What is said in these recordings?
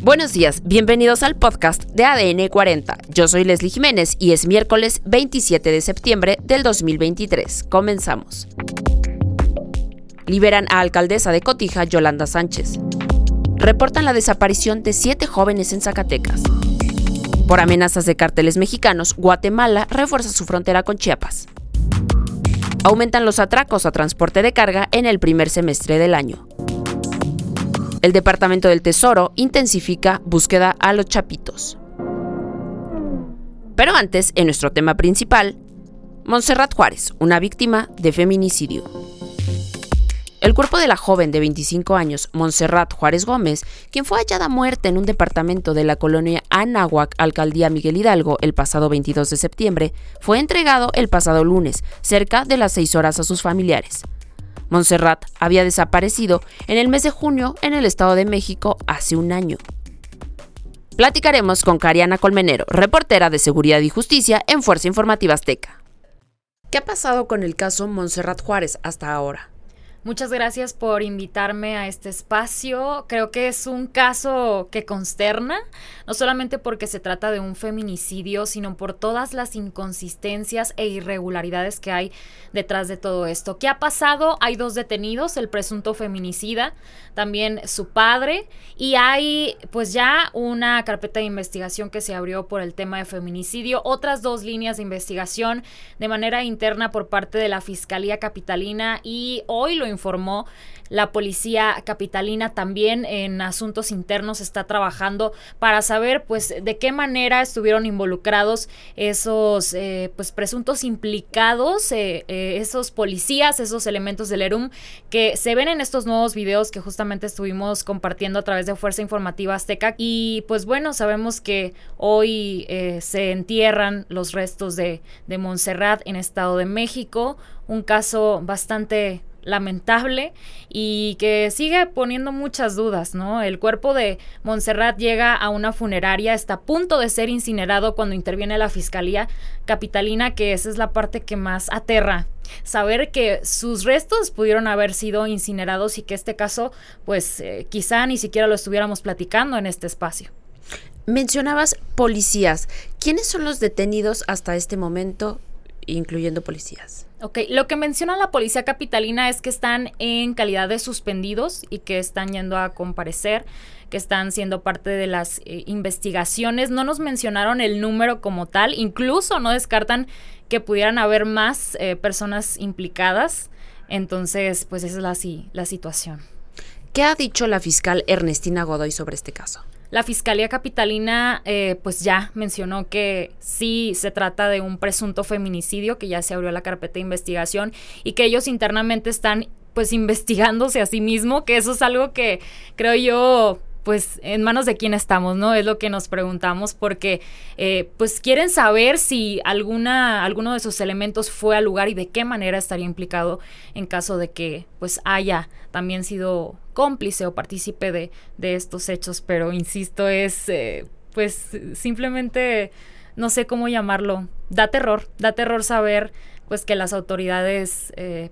Buenos días, bienvenidos al podcast de ADN 40. Yo soy Leslie Jiménez y es miércoles 27 de septiembre del 2023. Comenzamos. Liberan a alcaldesa de Cotija, Yolanda Sánchez. Reportan la desaparición de siete jóvenes en Zacatecas. Por amenazas de cárteles mexicanos, Guatemala refuerza su frontera con Chiapas. Aumentan los atracos a transporte de carga en el primer semestre del año. El Departamento del Tesoro intensifica búsqueda a los chapitos. Pero antes, en nuestro tema principal, Montserrat Juárez, una víctima de feminicidio. El cuerpo de la joven de 25 años, Montserrat Juárez Gómez, quien fue hallada muerta en un departamento de la colonia Anáhuac, alcaldía Miguel Hidalgo, el pasado 22 de septiembre, fue entregado el pasado lunes, cerca de las 6 horas a sus familiares. Montserrat había desaparecido en el mes de junio en el Estado de México hace un año. Platicaremos con Cariana Colmenero, reportera de Seguridad y Justicia en Fuerza Informativa Azteca. ¿Qué ha pasado con el caso Montserrat Juárez hasta ahora? Muchas gracias por invitarme a este espacio. Creo que es un caso que consterna, no solamente porque se trata de un feminicidio, sino por todas las inconsistencias e irregularidades que hay detrás de todo esto. ¿Qué ha pasado? Hay dos detenidos, el presunto feminicida, también su padre, y hay pues ya una carpeta de investigación que se abrió por el tema de feminicidio, otras dos líneas de investigación de manera interna por parte de la Fiscalía Capitalina y hoy lo informó la policía capitalina también en asuntos internos está trabajando para saber pues de qué manera estuvieron involucrados esos eh, pues presuntos implicados eh, eh, esos policías esos elementos del ERUM que se ven en estos nuevos videos que justamente estuvimos compartiendo a través de Fuerza Informativa Azteca. Y pues bueno sabemos que hoy se entierran los restos de, de Montserrat en Estado de México un caso bastante lamentable y que sigue poniendo muchas dudas, ¿no? El cuerpo de Montserrat llega a una funeraria, está a punto de ser incinerado cuando interviene la Fiscalía Capitalina, que esa es la parte que más aterra. Saber que sus restos pudieron haber sido incinerados y que este caso, pues eh, quizá ni siquiera lo estuviéramos platicando en este espacio. Mencionabas policías. ¿Quiénes son los detenidos hasta este momento, incluyendo policías? Ok, lo que menciona la policía capitalina es que están en calidad de suspendidos y que están yendo a comparecer, que están siendo parte de las eh, investigaciones. No nos mencionaron el número como tal, incluso no descartan que pudieran haber más eh, personas implicadas. Entonces, pues esa es la, la situación. ¿Qué ha dicho la fiscal Ernestina Godoy sobre este caso? La Fiscalía Capitalina eh, pues ya mencionó que sí se trata de un presunto feminicidio, que ya se abrió la carpeta de investigación y que ellos internamente están pues investigándose a sí mismo, que eso es algo que creo yo pues en manos de quién estamos, ¿no? Es lo que nos preguntamos porque eh, pues quieren saber si alguna, alguno de esos elementos fue al lugar y de qué manera estaría implicado en caso de que pues haya también sido cómplice o partícipe de, de estos hechos, pero insisto, es eh, pues simplemente no sé cómo llamarlo, da terror, da terror saber pues que las autoridades eh,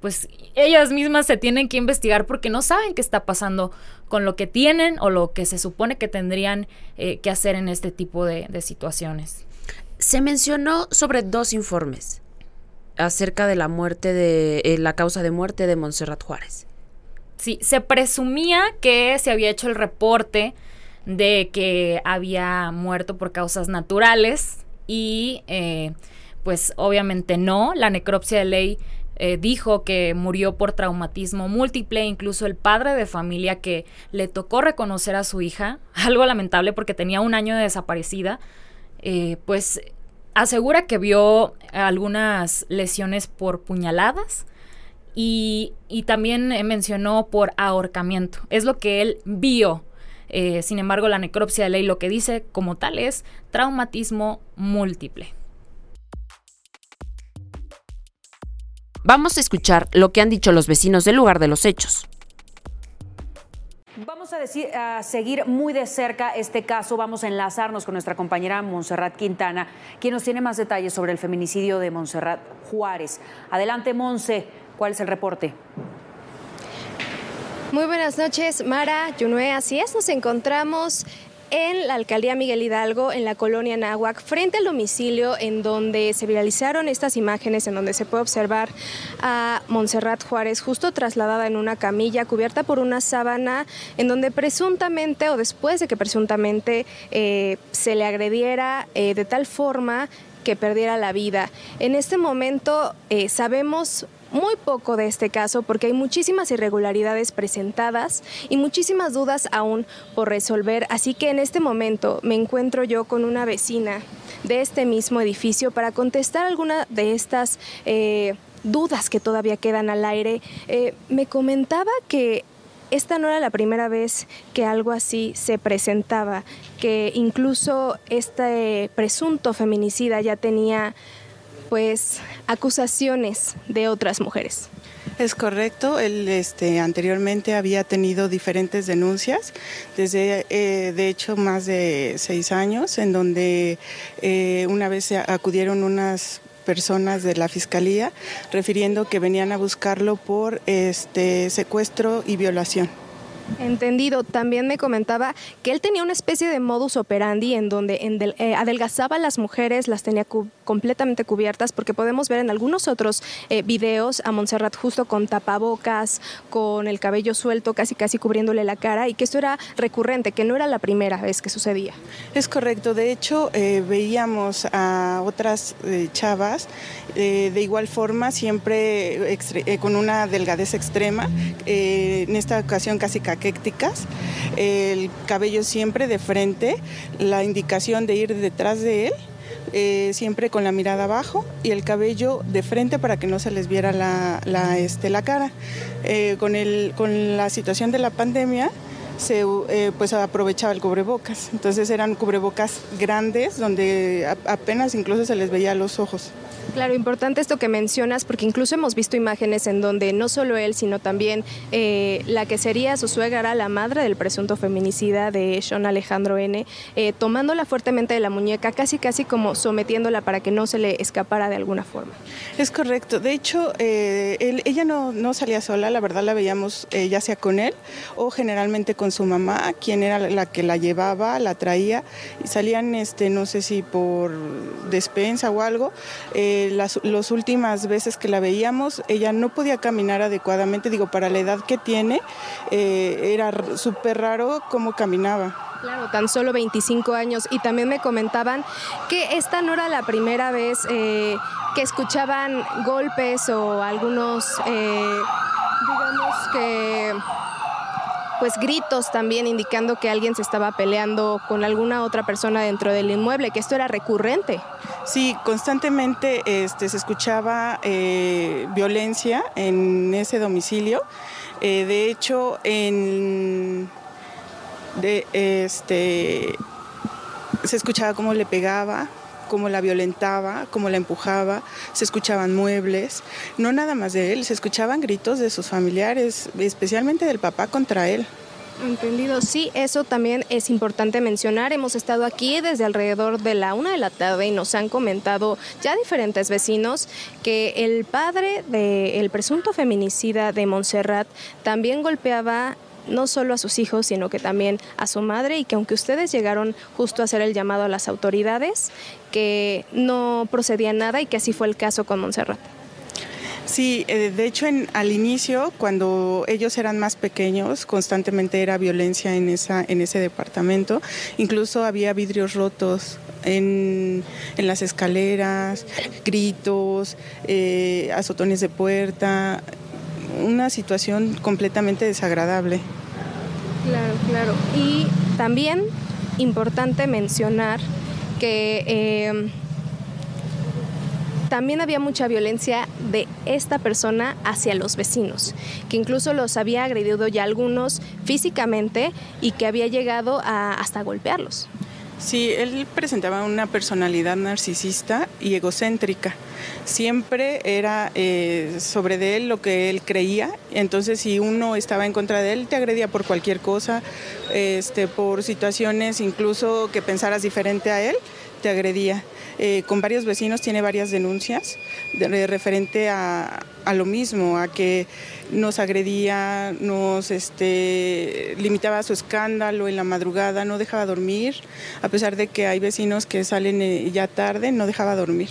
pues ellas mismas se tienen que investigar porque no saben qué está pasando con lo que tienen o lo que se supone que tendrían eh, que hacer en este tipo de, situaciones. Se mencionó sobre dos informes acerca de la muerte de la causa de muerte de Montserrat Juárez. Sí, se presumía que se había hecho el reporte de que había muerto por causas naturales y eh, pues obviamente no, la necropsia de ley eh, dijo que murió por traumatismo múltiple, incluso el padre de familia que le tocó reconocer a su hija, algo lamentable porque tenía un año de desaparecida, eh, pues asegura que vio algunas lesiones por puñaladas y, también mencionó por ahorcamiento. Es lo que él vio. Eh, sin embargo, la necropsia de ley lo que dice como tal es traumatismo múltiple. Vamos a escuchar lo que han dicho los vecinos del lugar de los hechos. Vamos a, decir, a, seguir muy de cerca este caso. Vamos a enlazarnos con nuestra compañera Montserrat Quintana, quien nos tiene más detalles sobre el feminicidio de Montserrat Juárez. Adelante, Monse, ¿cuál es el reporte? Muy buenas noches, Mara, Yunue, así es, nos encontramos en la alcaldía Miguel Hidalgo, en la colonia Nahuac, frente al domicilio en donde se viralizaron estas imágenes, en donde se puede observar a Montserrat Juárez justo trasladada en una camilla cubierta por una sábana, en donde presuntamente o después de que presuntamente eh, se le agrediera eh, de tal forma que perdiera la vida. En este momento eh, sabemos muy poco de este caso porque hay muchísimas irregularidades presentadas y muchísimas dudas aún por resolver. Así que en este momento me encuentro yo con una vecina de este mismo edificio para contestar alguna de estas eh, dudas que todavía quedan al aire. Eh, me comentaba que esta no era la primera vez que algo así se presentaba, que incluso este presunto feminicida ya tenía pues acusaciones de otras mujeres. Es correcto, él este, anteriormente había tenido diferentes denuncias, desde eh, de hecho más de seis años, en donde eh, una vez acudieron unas personas de la fiscalía refiriendo que venían a buscarlo por este secuestro y violación. Entendido. También me comentaba que él tenía una especie de modus operandi en donde eh, adelgazaba a las mujeres, las tenía completamente cubiertas, porque podemos ver en algunos otros eh, videos a Montserrat justo con tapabocas, con el cabello suelto, casi casi cubriéndole la cara, y que esto era recurrente, que no era la primera vez que sucedía. Es correcto. De hecho, eh, veíamos a otras chavas de igual forma, siempre con una delgadez extrema, en esta ocasión casi caquécticas, el cabello siempre de frente, la indicación de ir detrás de él. Eh, siempre con la mirada abajo y el cabello de frente para que no se les viera la, este, la cara. Eh, con, el, con la situación de la pandemia, se eh, pues aprovechaba el cubrebocas. Entonces eran cubrebocas grandes donde apenas incluso se les veía los ojos. Claro, importante esto que mencionas, porque incluso hemos visto imágenes en donde no solo él, sino también eh, la que sería su suegra, la madre del presunto feminicida de Sean Alejandro N., eh, tomándola fuertemente de la muñeca, casi casi como sometiéndola para que no se le escapara de alguna forma. Es correcto. De hecho, eh, ella no, no, salía sola, la verdad la veíamos ya sea con él o generalmente con su mamá, quien era la que la llevaba, la traía, y salían, este, no sé si por despensa o algo. Eh, las últimas veces que la veíamos, ella no podía caminar adecuadamente, digo, para la edad que tiene, eh, era súper raro cómo caminaba. Claro, tan solo 25 años. Y también me comentaban que esta no era la primera vez eh, que escuchaban golpes o algunos, digamos que pues gritos también indicando que alguien se estaba peleando con alguna otra persona dentro del inmueble, que esto era recurrente. Sí, constantemente este, se escuchaba eh, violencia en ese domicilio. Eh, de hecho, en, de, este, se escuchaba cómo le pegaba, cómo la violentaba, cómo la empujaba, se escuchaban muebles, no nada más de él, se escuchaban gritos de sus familiares, especialmente del papá contra él. Entendido, sí, eso también es importante mencionar. Hemos estado aquí desde alrededor de la una de la tarde y nos han comentado ya diferentes vecinos que el padre del presunto feminicida de Montserrat también golpeaba no solo a sus hijos, sino que también a su madre y que aunque ustedes llegaron justo a hacer el llamado a las autoridades, que no procedía nada y que así fue el caso con Montserrat. Sí, eh, de hecho en, al inicio, cuando ellos eran más pequeños, constantemente era violencia en, esa, en ese departamento. Incluso había vidrios rotos en, las escaleras, gritos, eh, azotones de puerta, una situación completamente desagradable. Claro, claro. Y también importante mencionar que eh, también había mucha violencia de esta persona hacia los vecinos, que incluso los había agredido ya algunos físicamente y que había llegado a hasta golpearlos. Sí, él presentaba una personalidad narcisista y egocéntrica. Siempre era eh, sobre él lo que él creía. Entonces, si uno estaba en contra de él, te agredía por cualquier cosa, este, por situaciones incluso que pensaras diferente a él, te agredía. Eh, con varios vecinos, tiene varias denuncias de, referente a, a, lo mismo, a que nos agredía, nos este, limitaba su escándalo en la madrugada, no dejaba dormir, a pesar de que hay vecinos que salen eh, ya tarde, no dejaba dormir.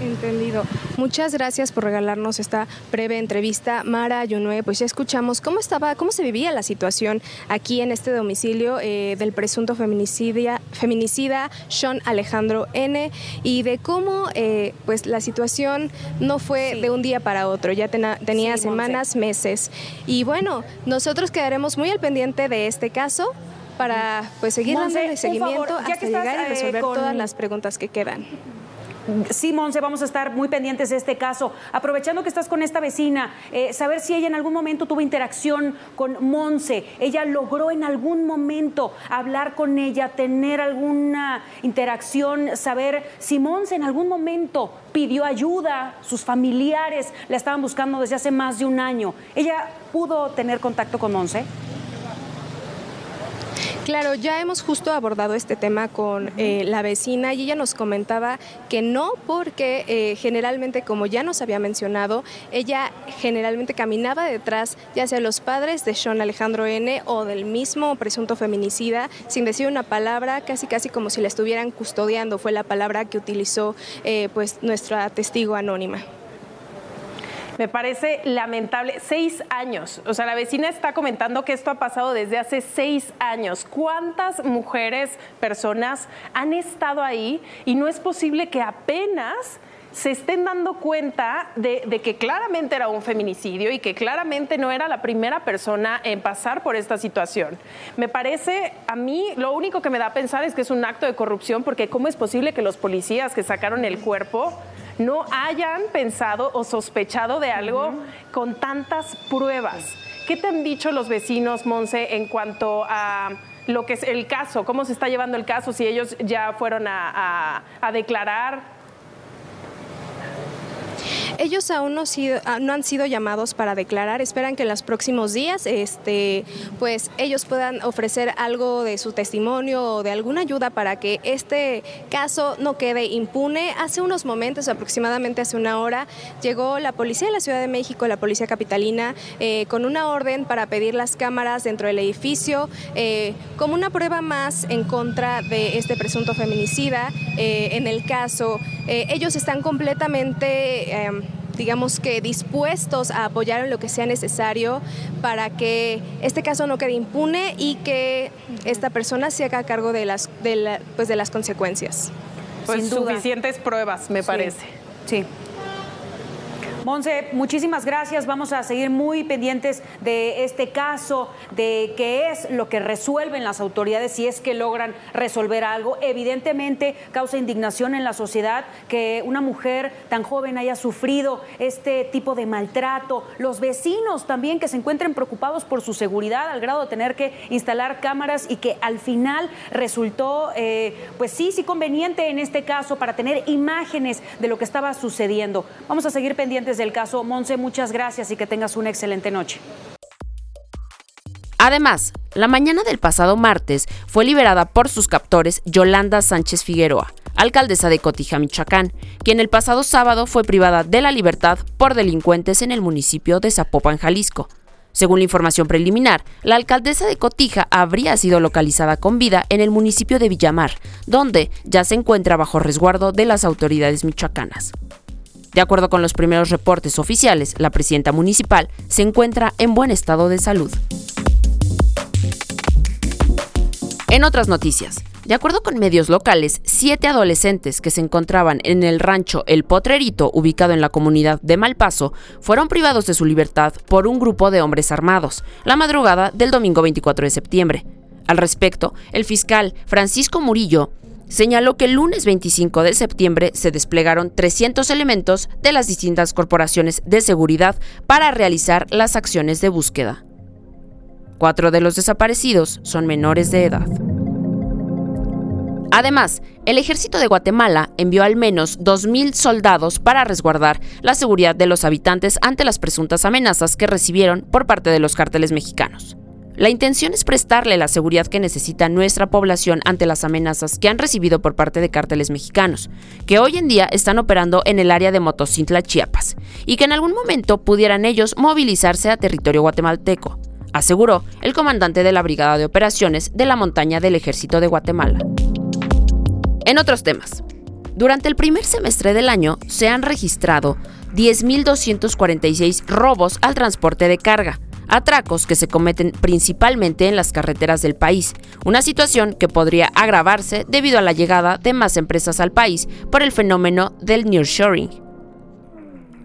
Entendido. Muchas gracias por regalarnos esta breve entrevista. Mara Yunue, pues ya escuchamos cómo estaba, cómo se vivía la situación aquí en este domicilio eh, del presunto feminicida, feminicida Sean Alejandro N. y de cómo eh, pues la situación no fue de un día para otro, ya tenía semanas, meses. Y bueno, nosotros quedaremos muy al pendiente de este caso para pues seguir dándole seguimiento hasta llegar y eh, resolver todas las preguntas que quedan. Sí, Monse, vamos a estar muy pendientes de este caso. Aprovechando que estás con esta vecina, eh, saber si ella en algún momento tuvo interacción con Monse. Ella logró en algún momento hablar con ella, tener alguna interacción, saber si Monse en algún momento pidió ayuda, sus familiares la estaban buscando desde hace más de un año. ¿Ella pudo tener contacto con Monse? Claro, ya hemos justo abordado este tema con eh, la vecina y ella nos comentaba que no, porque eh, generalmente, como ya nos había mencionado, ella generalmente caminaba detrás ya sea los padres de Sean Alejandro N o del mismo presunto feminicida, sin decir una palabra, casi casi como si la estuvieran custodiando, fue la palabra que utilizó eh, pues nuestra testigo anónima. Me parece lamentable. Seis años. O sea, la vecina está comentando que esto ha pasado desde hace seis años. ¿Cuántas mujeres, personas han estado ahí? Y no es posible que apenas se estén dando cuenta de, que claramente era un feminicidio y que claramente no era la primera persona en pasar por esta situación. Me parece, a mí lo único que me da a pensar es que es un acto de corrupción porque ¿cómo es posible que los policías que sacaron el cuerpo no hayan pensado o sospechado de algo con tantas pruebas. ¿Qué te han dicho los vecinos, Monse, en cuanto a lo que es el caso? ¿Cómo se está llevando el caso? Si ellos ya fueron a, a declarar ellos aún ah, no, han sido llamados para declarar, esperan que en los próximos días este, pues ellos puedan ofrecer algo de su testimonio o de alguna ayuda para que este caso no quede impune. Hace unos momentos, aproximadamente hace una hora, llegó la policía de la Ciudad de México, la policía capitalina, eh, con una orden para pedir las cámaras dentro del edificio eh, como una prueba más en contra de este presunto feminicida. Eh, en el caso, ellos están completamente em, digamos que dispuestos a apoyar en lo que sea necesario para que este caso no quede impune y que esta persona se haga cargo de las, de pues de las consecuencias. Pues suficientes pruebas, me parece. Sí. Monse, muchísimas gracias. Vamos a seguir muy pendientes de este caso, de qué es lo que resuelven las autoridades, si es que logran resolver algo. Evidentemente causa indignación en la sociedad que una mujer tan joven haya sufrido este tipo de maltrato. Los vecinos también que se encuentren preocupados por su seguridad al grado de tener que instalar cámaras y que al final resultó, eh, pues sí, sí conveniente en este caso para tener imágenes de lo que estaba sucediendo. Vamos a seguir pendientes del caso. Monse, muchas gracias y que tengas una excelente noche. Además, la mañana del pasado martes fue liberada por sus captores Yolanda Sánchez Figueroa, alcaldesa de Cotija, Michoacán, quien el pasado sábado fue privada de la libertad por delincuentes en el municipio de Zapopan, Jalisco. Según la información preliminar, la alcaldesa de Cotija habría sido localizada con vida en el municipio de Villamar, donde ya se encuentra bajo resguardo de las autoridades michoacanas. De acuerdo con los primeros reportes oficiales, la presidenta municipal se encuentra en buen estado de salud. En otras noticias, de acuerdo con medios locales, siete adolescentes que se encontraban en el rancho El Potrerito, ubicado en la comunidad de Malpaso, fueron privados de su libertad por un grupo de hombres armados, la madrugada del domingo 24 de septiembre. Al respecto, el fiscal Francisco Murillo señaló que el lunes 25 de septiembre se desplegaron 300 elementos de las distintas corporaciones de seguridad para realizar las acciones de búsqueda. Cuatro de los desaparecidos son menores de edad. Además, el ejército de Guatemala envió al menos 2.000 soldados para resguardar la seguridad de los habitantes ante las presuntas amenazas que recibieron por parte de los cárteles mexicanos. La intención es prestarle la seguridad que necesita nuestra población ante las amenazas que han recibido por parte de cárteles mexicanos, que hoy en día están operando en el área de Motocintla, Chiapas, y que en algún momento pudieran ellos movilizarse a territorio guatemalteco, aseguró el comandante de la Brigada de Operaciones de la Montaña del Ejército de Guatemala. En otros temas, durante el primer semestre del año se han registrado 10.246 robos al transporte de carga, atracos que se cometen principalmente en las carreteras del país, una situación que podría agravarse debido a la llegada de más empresas al país por el fenómeno del nearshoring.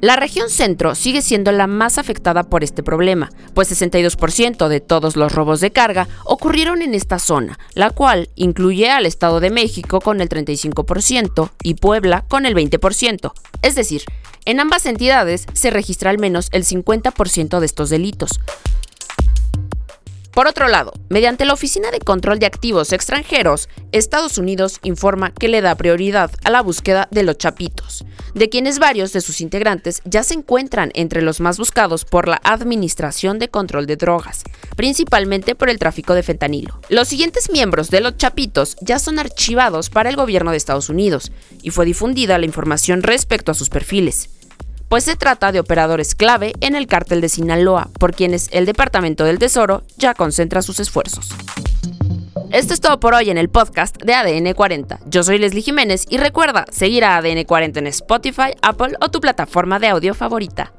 La región centro sigue siendo la más afectada por este problema, pues 62% de todos los robos de carga ocurrieron en esta zona, la cual incluye al Estado de México con el 35% y Puebla con el 20%. Es decir, en ambas entidades se registra al menos el 50% de estos delitos. Por otro lado, mediante la Oficina de Control de Activos Extranjeros, Estados Unidos informa que le da prioridad a la búsqueda de los chapitos, de quienes varios de sus integrantes ya se encuentran entre los más buscados por la Administración de Control de Drogas, principalmente por el tráfico de fentanilo. Los siguientes miembros de los chapitos ya son archivados para el gobierno de Estados Unidos y fue difundida la información respecto a sus perfiles pues se trata de operadores clave en el cártel de Sinaloa, por quienes el Departamento del Tesoro ya concentra sus esfuerzos. Esto es todo por hoy en el podcast de ADN 40. Yo soy Leslie Jiménez y recuerda seguir a ADN 40 en Spotify, Apple o tu plataforma de audio favorita.